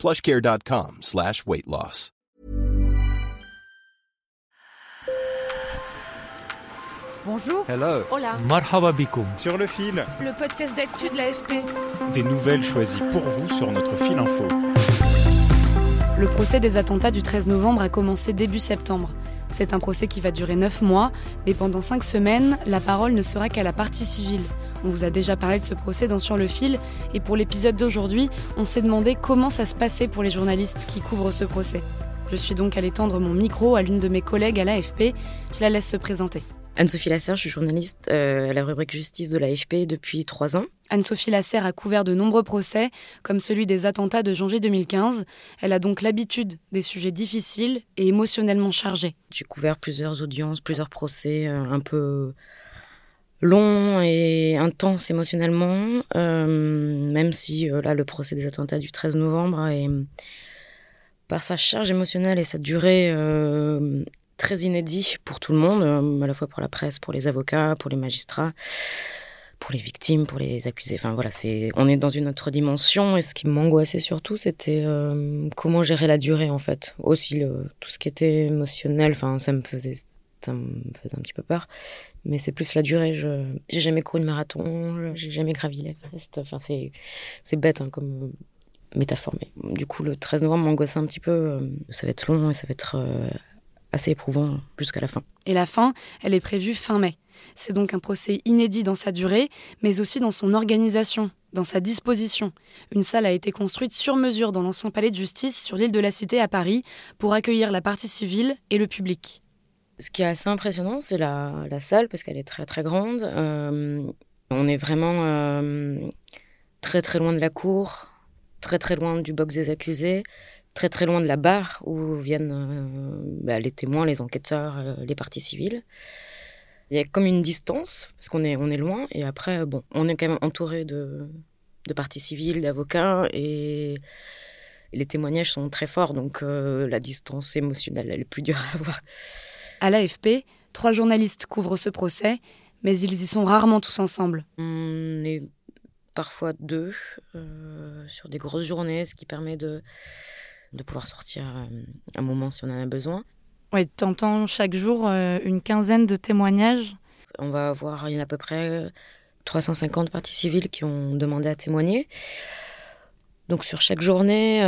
plushcare.com slash weight loss. Bonjour. Hello. Hola. Marhaba bikoum. Sur le fil, Le podcast d'actu de l'AFP. des nouvelles choisies pour vous sur notre fil info. Le procès des attentats du 13 novembre a commencé début septembre. C'est un procès qui va durer 9 mois, mais pendant 5 semaines, la parole ne sera qu'à la partie civile. On vous a déjà parlé de ce procès dans Sur le fil, et pour l'épisode d'aujourd'hui, on s'est demandé comment ça se passait pour les journalistes qui couvrent ce procès. Je suis donc allée tendre mon micro à l'une de mes collègues à l'AFP. Je la laisse se présenter. Anne-Sophie Lasserre, je suis journaliste euh, à la rubrique justice de l'AFP depuis trois ans. Anne-Sophie Lasserre a couvert de nombreux procès, comme celui des attentats de janvier 2015. Elle a donc l'habitude des sujets difficiles et émotionnellement chargés. J'ai couvert plusieurs audiences, plusieurs procès euh, un peu longs et intenses émotionnellement, euh, même si euh, là le procès des attentats du 13 novembre est par sa charge émotionnelle et sa durée euh, très inédit pour tout le monde, à la fois pour la presse, pour les avocats, pour les magistrats, pour les victimes, pour les accusés. Enfin voilà, c'est on est dans une autre dimension et ce qui m'angoissait surtout, c'était comment gérer la durée en fait. Aussi tout ce qui était émotionnel, enfin ça me faisait ça me faisait un petit peu peur, mais c'est plus la durée. Je j'ai jamais couru de marathon, j'ai jamais gravi l'Everest. Enfin c'est c'est bête hein, comme métaphore, mais du coup le 13 novembre m'angoissait un petit peu. euh, Ça va être long et ça va être euh, assez éprouvant jusqu'à la fin. Et la fin, elle est prévue fin mai. C'est donc un procès inédit dans sa durée, mais aussi dans son organisation, dans sa disposition. Une salle a été construite sur mesure dans l'ancien palais de justice sur l'île de la Cité à Paris pour accueillir la partie civile et le public. Ce qui est assez impressionnant, c'est la, salle, parce qu'elle est très très grande. Euh, on est vraiment euh, très très loin de la cour, très très loin du box des accusés, très très loin de la barre où viennent euh, bah, les témoins, les enquêteurs, les parties civiles. Il y a comme une distance, parce qu'on est, on est loin, et après, bon, on est quand même entouré de, de parties civiles, d'avocats, et les témoignages sont très forts, donc la distance émotionnelle, elle est plus dure à avoir. À l'AFP, trois journalistes couvrent ce procès, mais ils y sont rarement tous ensemble. On est parfois deux euh, sur des grosses journées, ce qui permet de, de pouvoir sortir euh, un moment si on en a besoin. Oui, tu entends chaque jour euh, une quinzaine de témoignages. On va avoir, il y en a à peu près 350 parties civiles qui ont demandé à témoigner. Donc sur chaque journée,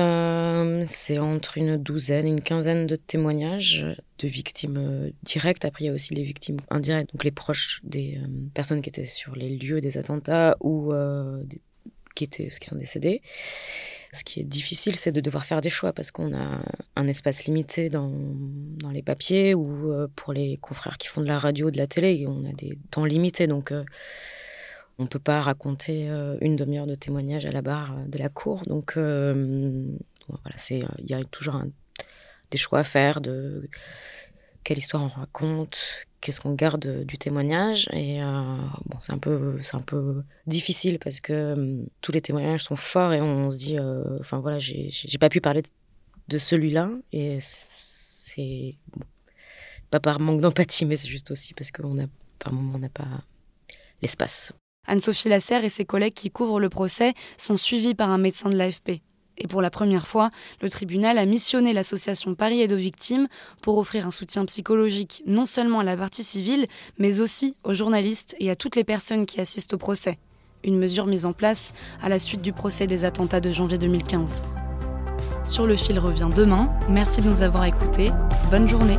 c'est entre une douzaine, une quinzaine de témoignages de victimes euh, directes. Après, il y a aussi les victimes indirectes, donc les proches des euh, personnes qui étaient sur les lieux des attentats ou euh, qui, étaient, qui sont décédées. Ce qui est difficile, c'est de devoir faire des choix parce qu'on a un espace limité dans, dans les papiers ou pour les confrères qui font de la radio, de la télé, on a des temps limités. Donc, on ne peut pas raconter une demi-heure de témoignage à la barre de la cour. Donc, euh, il y a toujours des choix à faire de quelle histoire on raconte, qu'est-ce qu'on garde euh, du témoignage. Et euh, bon, c'est un peu, un peu difficile parce que euh, tous les témoignages sont forts et on se dit, euh, enfin voilà, j'ai, pas pu parler de celui-là et c'est pas par manque d'empathie, mais c'est juste aussi parce qu'on a, par moment, on n'a pas l'espace. Anne-Sophie Lasserre et ses collègues qui couvrent le procès sont suivis par un médecin de l'AFP. Et pour la première fois, le tribunal a missionné l'association Paris Aide aux victimes pour offrir un soutien psychologique non seulement à la partie civile, mais aussi aux journalistes et à toutes les personnes qui assistent au procès. Une mesure mise en place à la suite du procès des attentats de janvier 2015. Sur le fil revient demain. Merci de nous avoir écoutés. Bonne journée.